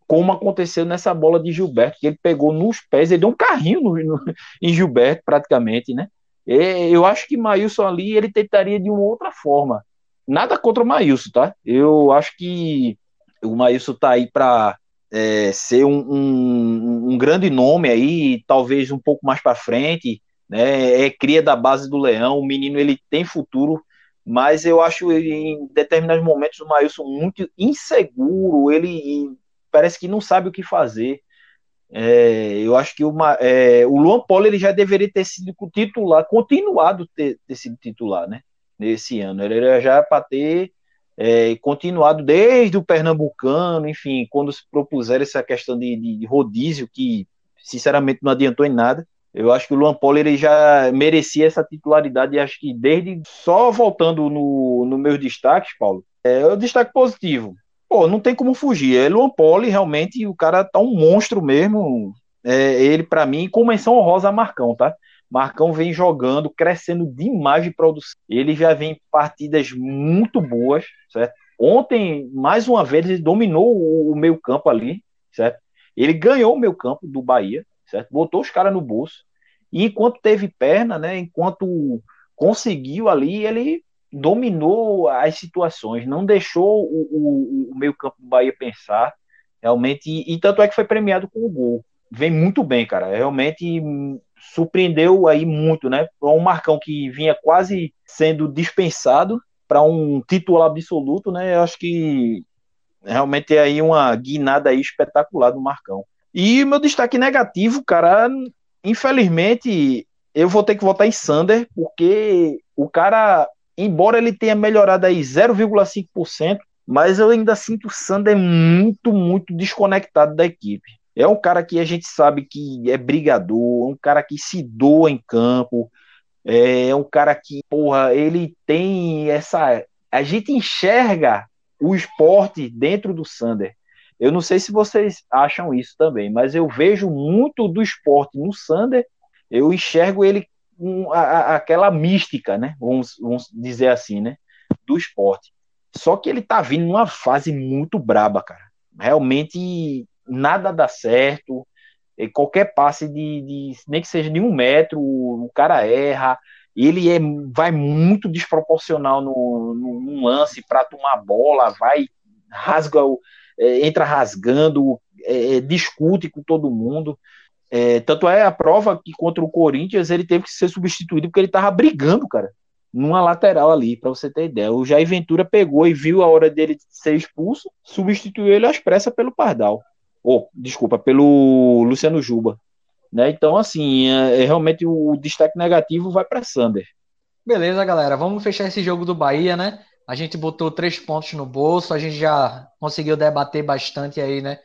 Como aconteceu nessa bola de Gilberto, que ele pegou nos pés, ele deu um carrinho no, no, em Gilberto, praticamente, né? E, eu acho que Maílson ali ele tentaria de uma outra forma. Nada contra o Maílson, tá? Eu acho que o Maílson tá aí para é, ser um, um, um, grande nome aí, talvez um pouco mais para frente, né? É cria da base do Leão, o menino ele tem futuro, mas eu acho ele, em determinados momentos o Maílson muito inseguro, ele parece que não sabe o que fazer. É, eu acho que uma, é, o Luan Poli ele já deveria ter sido titular, continuado ter, ter sido titular, né? Nesse ano. Ele já para ter é, continuado desde o Pernambucano, enfim, quando se propuseram essa questão de, de, rodízio, que sinceramente não adiantou em nada. Eu acho que o Luan Poli ele já merecia essa titularidade, e acho que desde. Só voltando no, no meus destaques, Paulo, é o destaque positivo. Pô, não tem como fugir. É Luan Poli, realmente, o cara tá um monstro mesmo. É, ele, para mim, com menção honrosa a Marcão, tá? Marcão vem jogando, crescendo demais de produção. Ele já vem em partidas muito boas, certo? Ontem, mais uma vez, ele dominou o, o meio campo ali, certo? Ele ganhou o meio campo do Bahia, certo? Botou os caras no bolso. E enquanto teve perna, né? Enquanto conseguiu ali, ele dominou as situações, não deixou o, o, o meio campo do Bahia pensar, realmente, e, e tanto é que foi premiado com o gol. Vem muito bem, cara. Realmente surpreendeu aí muito, né? Um Marcão que vinha quase sendo dispensado para um título absoluto, né? Eu acho que realmente é aí uma guinada aí espetacular do Marcão. E meu destaque negativo, cara, infelizmente eu vou ter que votar em Sander, porque o cara, embora ele tenha melhorado aí 0,5%, mas eu ainda sinto o Sander muito, muito desconectado da equipe. É um cara que a gente sabe que é brigador, um cara que se doa em campo, é um cara que, porra, ele tem essa. A gente enxerga o esporte dentro do Sander. Eu não sei se vocês acham isso também, mas eu vejo muito do esporte no Sander, eu enxergo ele a, a, aquela mística, né? Vamos, vamos dizer assim, né? Do esporte. Só que ele tá vindo numa fase muito braba, cara. Realmente nada dá certo, qualquer passe de, de, nem que seja de um metro, o cara erra, ele é, vai muito desproporcional no, no, no lance para tomar bola, vai, rasga, é, entra rasgando, é, é, discute com todo mundo. É, tanto é a prova que contra o Corinthians ele teve que ser substituído porque ele tava brigando, cara, numa lateral ali, para você ter ideia. O Jair Ventura pegou e viu a hora dele ser expulso, substituiu ele às pressas pelo Pardal ou, desculpa, pelo Luciano Juba. Né? Então, assim, é, é realmente o destaque negativo vai para Sander. Beleza, galera. Vamos fechar esse jogo do Bahia, né? A gente botou três pontos no bolso, a gente já conseguiu debater bastante aí, né?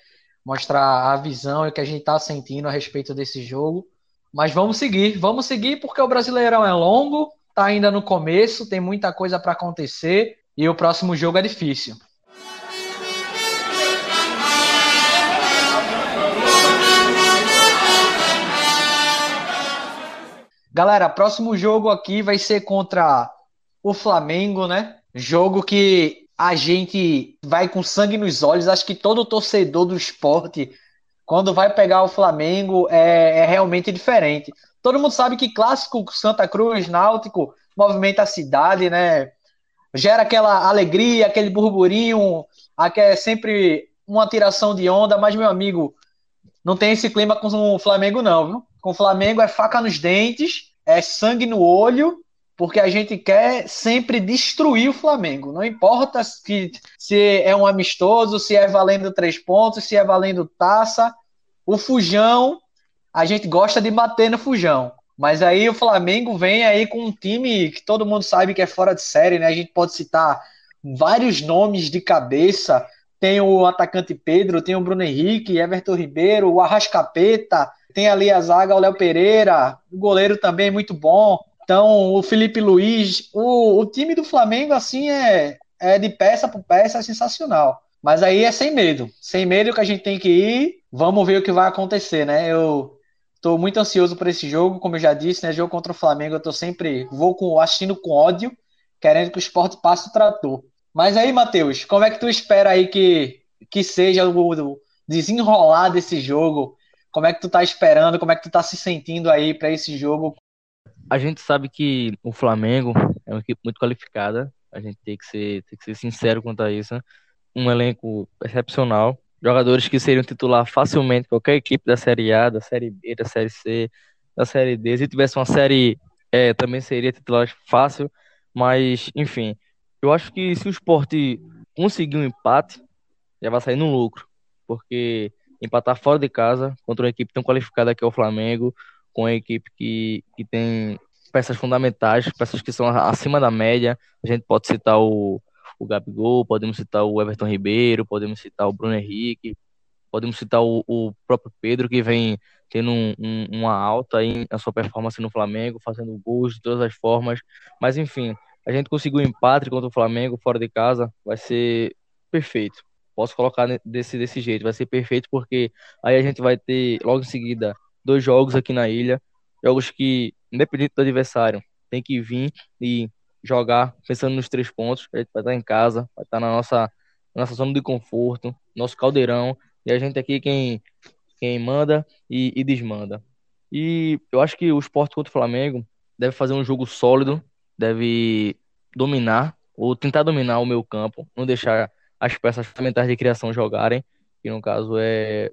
Mostrar a visão e o que a gente tá sentindo a respeito desse jogo. Mas vamos seguir, vamos seguir porque o Brasileirão é longo, tá ainda no começo, tem muita coisa para acontecer e o próximo jogo é difícil. Galera, próximo jogo aqui vai ser contra o Flamengo, né? Jogo que a gente vai com sangue nos olhos. Acho que todo torcedor do esporte, quando vai pegar o Flamengo, é, é realmente diferente. Todo mundo sabe que clássico Santa Cruz, Náutico, movimenta a cidade, né? Gera aquela alegria, aquele burburinho, aqui é sempre uma tiração de onda, mas, meu amigo, não tem esse clima com o Flamengo, não, viu? Com o Flamengo é faca nos dentes, é sangue no olho, porque a gente quer sempre destruir o Flamengo. Não importa se, se é um amistoso, se é valendo três pontos, se é valendo taça. O Fujão, a gente gosta de bater no Fujão. Mas aí o Flamengo vem aí com um time que todo mundo sabe que é fora de série, né? A gente pode citar vários nomes de cabeça. Tem o atacante Pedro, tem o Bruno Henrique, Everton Ribeiro, o Arrascapeta, tem ali a zaga o Léo Pereira, o goleiro também é muito bom. Então, o Felipe Luiz, o, o time do Flamengo, assim, é, é de peça por peça, é sensacional. Mas aí é sem medo. Sem medo que a gente tem que ir. Vamos ver o que vai acontecer, né? Eu tô muito ansioso por esse jogo, como eu já disse, né? Jogo contra o Flamengo, eu tô sempre. Vou com, assistindo com ódio, querendo que o esporte passe o trator. Mas aí, Matheus, como é que tu espera aí que, que seja o, o desenrolar desse jogo? Como é que tu tá esperando? Como é que tu tá se sentindo aí para esse jogo? A gente sabe que o Flamengo é uma equipe muito qualificada. A gente tem que ser, tem que ser sincero quanto a isso. Um elenco excepcional. Jogadores que seriam titular facilmente qualquer equipe da Série A, da Série B, da Série C, da Série D. Se tivesse uma Série E, também seria titular fácil. Mas, enfim, eu acho que se o esporte conseguir um empate, já vai sair no lucro. Porque empatar fora de casa contra uma equipe tão qualificada que é o Flamengo, com uma equipe que, que tem peças fundamentais, peças que são acima da média. A gente pode citar o, o Gabigol, podemos citar o Everton Ribeiro, podemos citar o Bruno Henrique, podemos citar o, o próprio Pedro, que vem tendo um, um, uma alta aí na sua performance no Flamengo, fazendo gols de todas as formas. Mas enfim, a gente conseguiu um empate contra o Flamengo fora de casa, vai ser perfeito. Posso colocar desse, desse jeito, vai ser perfeito porque aí a gente vai ter logo em seguida dois jogos aqui na ilha, jogos que, independente do adversário, tem que vir e jogar pensando nos três pontos. A gente vai estar em casa, vai estar na nossa, nossa zona de conforto, nosso caldeirão, e a gente aqui quem, quem manda e, e desmanda. E eu acho que o esporte contra o Flamengo deve fazer um jogo sólido, deve dominar, ou tentar dominar o meu campo, não deixar as peças fundamentais de criação jogarem, que no caso é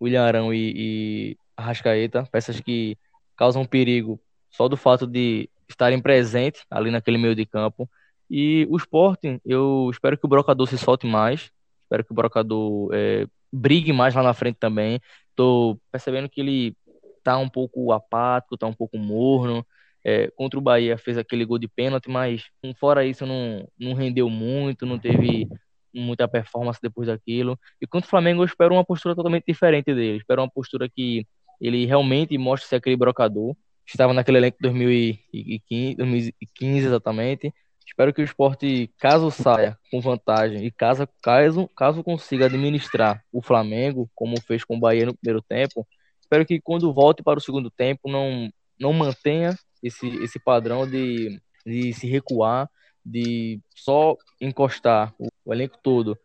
William Arão e, e Arrascaeta, peças que causam perigo só do fato de estarem presentes ali naquele meio de campo. E o Sporting, eu espero que o Brocador se solte mais, espero que o Brocador é, brigue mais lá na frente também. Tô percebendo que ele tá um pouco apático, tá um pouco morno. É, contra o Bahia fez aquele gol de pênalti, mas fora isso não, não rendeu muito, não teve muita performance depois daquilo. E contra o Flamengo eu espero uma postura totalmente diferente dele. Espero uma postura que ele realmente mostre ser aquele brocador. Estava naquele elenco de 2015, 2015 exatamente. Espero que o esporte, caso saia com vantagem e caso, caso, caso consiga administrar o Flamengo, como fez com o Bahia no primeiro tempo, espero que quando volte para o segundo tempo não, não mantenha esse, esse padrão de, de se recuar, de só encostar o, o elenco todo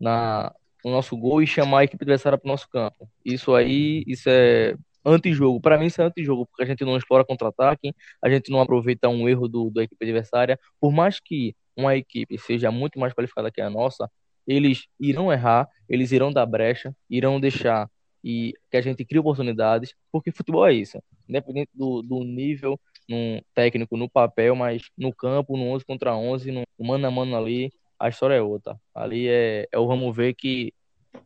na, no nosso gol e chamar a equipe adversária para o nosso campo. Isso aí, isso é antijogo. Para mim, isso é antijogo, porque a gente não explora contra-ataque, a gente não aproveita um erro do, da equipe adversária. Por mais que uma equipe seja muito mais qualificada que a nossa, eles irão errar, eles irão dar brecha, irão deixar e que a gente crie oportunidades, porque futebol é isso. Independente do, do nível no técnico no papel, mas no campo, no 11 contra 11, no mano a mano ali, a história é outra. Ali é, é o vamos ver que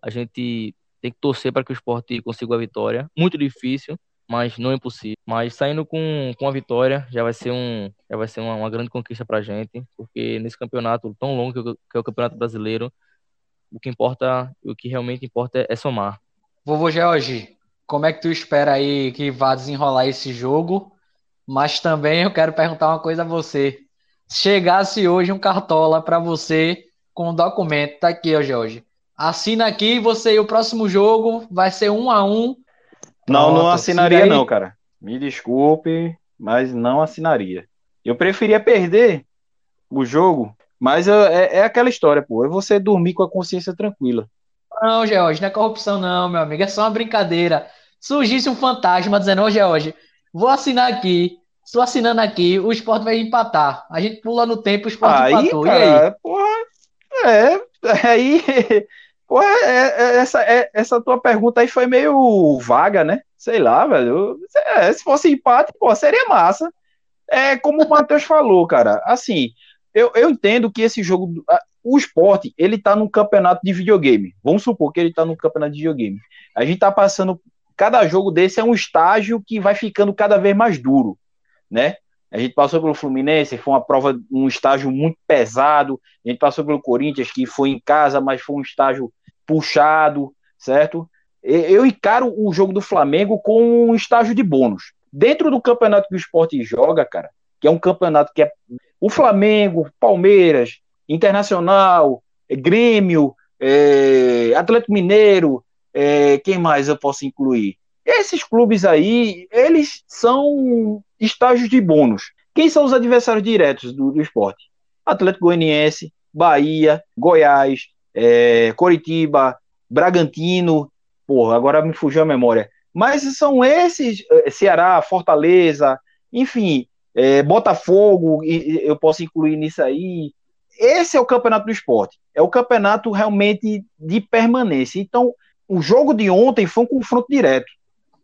a gente tem que torcer para que o esporte consiga a vitória. Muito difícil, mas não é impossível. Mas saindo com, com a vitória já vai ser, um, já vai ser uma, uma grande conquista para a gente, porque nesse campeonato tão longo que, que é o Campeonato Brasileiro, o que importa, o que realmente importa é, é somar. Vovô George, como é que tu espera aí que vá desenrolar esse jogo? Mas também eu quero perguntar uma coisa a você. Se chegasse hoje um cartola para você com um documento, tá aqui, ó, George. Assina aqui, você e o próximo jogo vai ser um a um. Não, Pronto, não assinaria não, cara. Me desculpe, mas não assinaria. Eu preferia perder o jogo, mas é, é aquela história, pô. É você dormir com a consciência tranquila. Não, George, não é corrupção, não, meu amigo. É só uma brincadeira. Surgisse um fantasma dizendo, ô, George, vou assinar aqui. Estou assinando aqui, o esporte vai empatar. A gente pula no tempo, o esporte aí, empatou. Cara, e aí? Porra, é, aí Pô, é, é, essa, é, essa tua pergunta aí foi meio vaga, né? Sei lá, velho. É, se fosse empate, pô, seria massa. É como o Matheus falou, cara. Assim, eu, eu entendo que esse jogo. O esporte, ele tá num campeonato de videogame. Vamos supor que ele tá num campeonato de videogame. A gente tá passando. Cada jogo desse é um estágio que vai ficando cada vez mais duro, né? A gente passou pelo Fluminense, foi uma prova, um estágio muito pesado. A gente passou pelo Corinthians, que foi em casa, mas foi um estágio puxado, certo? Eu encaro o jogo do Flamengo com um estágio de bônus. Dentro do campeonato que o esporte joga, cara, que é um campeonato que é o Flamengo, Palmeiras, Internacional, Grêmio, é, Atlético Mineiro, é, quem mais eu posso incluir? Esses clubes aí, eles são estágios de bônus. Quem são os adversários diretos do, do esporte? Atlético Goianiense, Bahia, Goiás, é, Coritiba, Bragantino, porra, agora me fugiu a memória. Mas são esses, é, Ceará, Fortaleza, enfim, é, Botafogo, eu posso incluir nisso aí. Esse é o campeonato do esporte. É o campeonato realmente de permanência. Então, o jogo de ontem foi um confronto direto.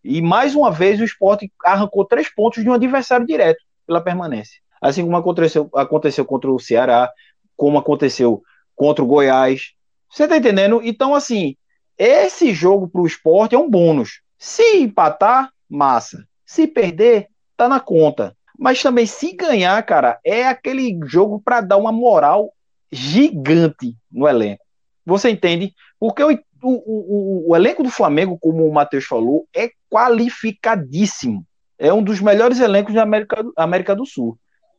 E mais uma vez o esporte arrancou três pontos de um adversário direto pela permanência. Assim como aconteceu, aconteceu contra o Ceará, como aconteceu contra o Goiás. Você tá entendendo? Então, assim, esse jogo para o esporte é um bônus. Se empatar, massa. Se perder, tá na conta. Mas também, se ganhar, cara, é aquele jogo para dar uma moral gigante no elenco. Você entende? Porque o, o, o, elenco do Flamengo, como o Matheus falou, é qualificadíssimo. É um dos melhores elencos da América, América do Sul.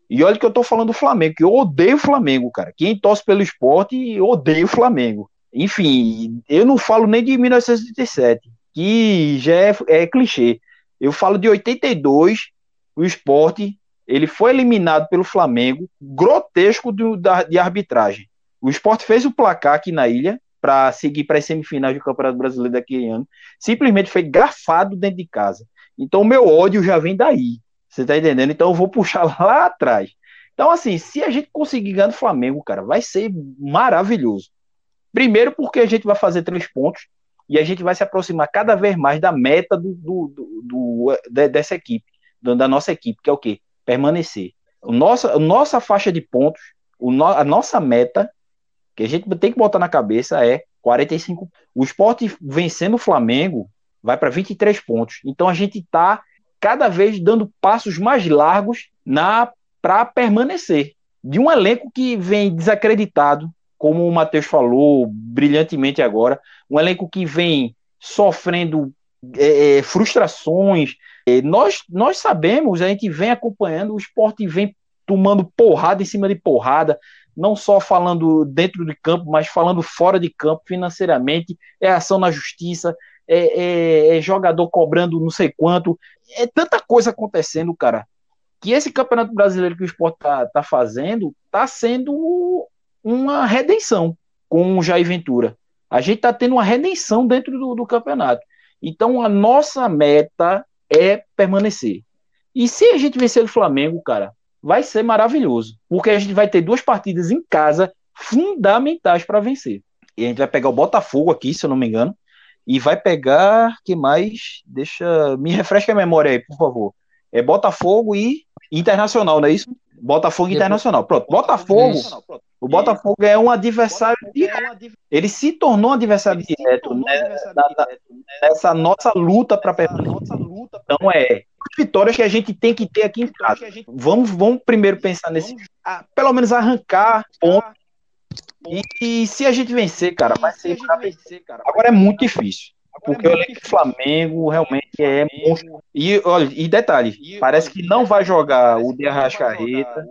E olha que eu tô falando do Flamengo, que eu odeio o Flamengo, cara. Quem torce pelo esporte, odeia o Flamengo. Enfim, eu não falo nem de 1987, que já é, é clichê. Eu falo de 82, o esporte, ele foi eliminado pelo Flamengo, grotesco de, de arbitragem. O esporte fez o placar aqui na ilha para seguir para as semifinais do Campeonato Brasileiro daquele ano. Simplesmente foi garfado dentro de casa. Então o meu ódio já vem daí. Você tá entendendo? Então eu vou puxar lá atrás. Então, assim, se a gente conseguir ganhar do Flamengo, cara, vai ser maravilhoso. Primeiro, porque a gente vai fazer três pontos e a gente vai se aproximar cada vez mais da meta do, do, do, do dessa equipe, da nossa equipe, que é o quê? Permanecer. Nossa, nossa faixa de pontos, a nossa meta, que a gente tem que botar na cabeça é 45. O esporte vencendo o Flamengo vai para 23 pontos. Então a gente está cada vez dando passos mais largos na para permanecer. De um elenco que vem desacreditado, como o Matheus falou brilhantemente agora, um elenco que vem sofrendo é, é, frustrações. É, nós, nós sabemos, a gente vem acompanhando, o esporte vem tomando porrada em cima de porrada, não só falando dentro de campo, mas falando fora de campo financeiramente, é ação na justiça, é, é, é jogador cobrando não sei quanto, é tanta coisa acontecendo, cara, que esse campeonato brasileiro que o esporte tá, tá fazendo tá sendo uma redenção com o Jair Ventura. A gente tá tendo uma redenção dentro do, do campeonato. Então a nossa meta é permanecer. E se a gente vencer o Flamengo, cara, vai ser maravilhoso, porque a gente vai ter duas partidas em casa fundamentais para vencer. E a gente vai pegar o Botafogo aqui, se eu não me engano, e vai pegar que mais? Deixa, me refresca a memória aí, por favor. É Botafogo e Internacional, não é isso? Botafogo e Internacional. Pronto, Botafogo. O Botafogo é um adversário direto. Ele se tornou um adversário direto né, nessa nossa luta para permanecer. Então é vitórias que a gente tem que ter aqui em casa. Vamos, vamos primeiro pensar nesse, pelo menos arrancar pontos e, e, se a gente vencer, cara, vai ser. Agora é muito difícil. Porque o elenco do Flamengo realmente é monstro. E, olha, e detalhe, parece que não vai jogar o De Arrascaeta,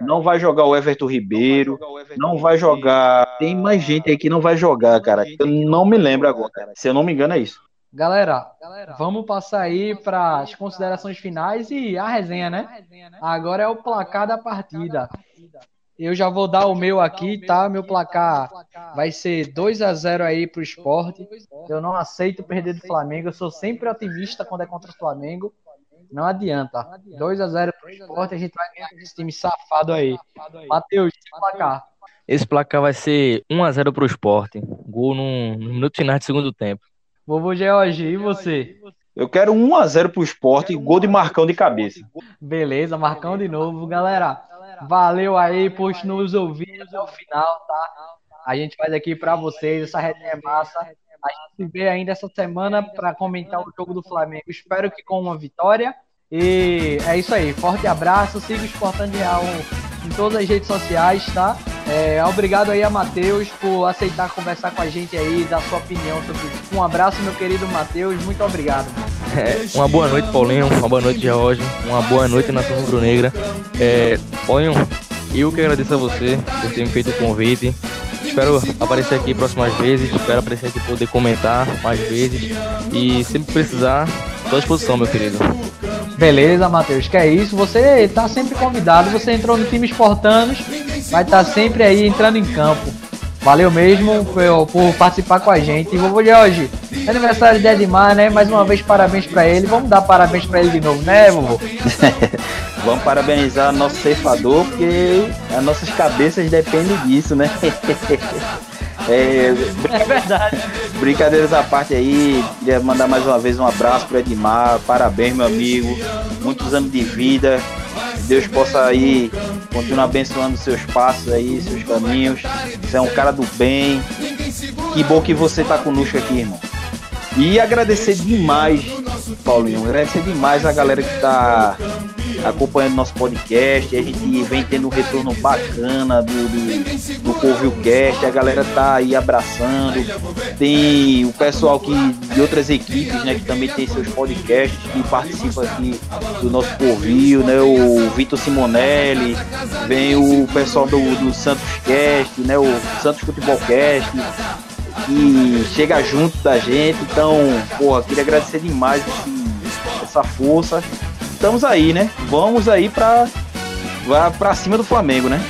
não vai jogar o Everton Ribeiro, não vai jogar. Tem mais gente aí que não vai jogar, cara. Eu não me lembro agora, cara. Se eu não me engano, é isso. Galera, vamos passar aí para as considerações finais e a resenha, né? Agora é o placar da partida. Eu já vou dar o meu aqui, tá? Meu placar vai ser 2 a 0 aí pro esporte. Eu não aceito perder do Flamengo. Eu sou sempre otimista quando é contra o Flamengo. Não adianta. 2 a 0 pro esporte, a gente vai ganhar esse time safado aí. Matheus, placar. Esse placar vai ser 1 a 0 pro esporte. Gol no, no minuto final de segundo tempo. Vovô George, e você? Eu quero 1 a 0 pro esporte e gol de Marcão de cabeça. Beleza, Marcão de novo, galera. Valeu aí por nos ouvir até o final, tá? A gente faz aqui para vocês essa resenha massa. A gente se vê ainda essa semana para comentar o jogo do Flamengo. Espero que com uma vitória. E é isso aí. Forte abraço. Siga o Esportando Real em todas as redes sociais, tá? É, obrigado aí a Matheus por aceitar conversar com a gente aí, dar sua opinião sobre isso. Um abraço, meu querido Matheus. Muito obrigado. É, uma boa noite, Paulinho. Uma boa noite, George. Uma boa noite, Nação Rubro-Negra. É, Paulinho, eu que agradeço a você por ter me feito o convite. Espero aparecer aqui próximas vezes. Espero aparecer aqui poder comentar mais vezes. E sempre precisar, estou à disposição, meu querido. Beleza, Matheus, que é isso. Você está sempre convidado. Você entrou no time Esportanos, vai estar tá sempre aí entrando em campo. Valeu mesmo por, por participar com a gente. E vovô Jorge, aniversário de Edmar, né? Mais uma vez, parabéns para ele. Vamos dar parabéns para ele de novo, né, vovô? Vamos parabenizar nosso ceifador, porque as nossas cabeças dependem disso, né? É, é, verdade. Brincadeiras à parte aí, queria mandar mais uma vez um abraço para Edmar, parabéns, meu amigo, muitos anos de vida, Deus possa aí continuar abençoando seus passos aí, seus caminhos. Você é um cara do bem, Que bom que você tá conosco aqui, irmão. E agradecer demais, Paulinho, agradecer demais a galera que tá acompanhando nosso podcast. A gente vem tendo um retorno bacana do, do, do Covilcast. A galera tá aí abraçando. Tem o pessoal que, de outras equipes, né, que também tem seus podcasts, que participa aqui do nosso Covil, né? O Vitor Simonelli, vem o pessoal do, do Santos Cast, né? O Santos Futebol Cast que chega junto da gente. Então, porra, queria agradecer demais esse, essa força. Estamos aí, né? Vamos aí pra, pra cima do Flamengo, né?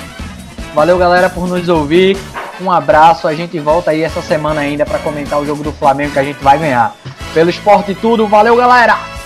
Valeu, galera, por nos ouvir. Um abraço. A gente volta aí essa semana ainda para comentar o jogo do Flamengo que a gente vai ganhar. Pelo esporte tudo. Valeu, galera!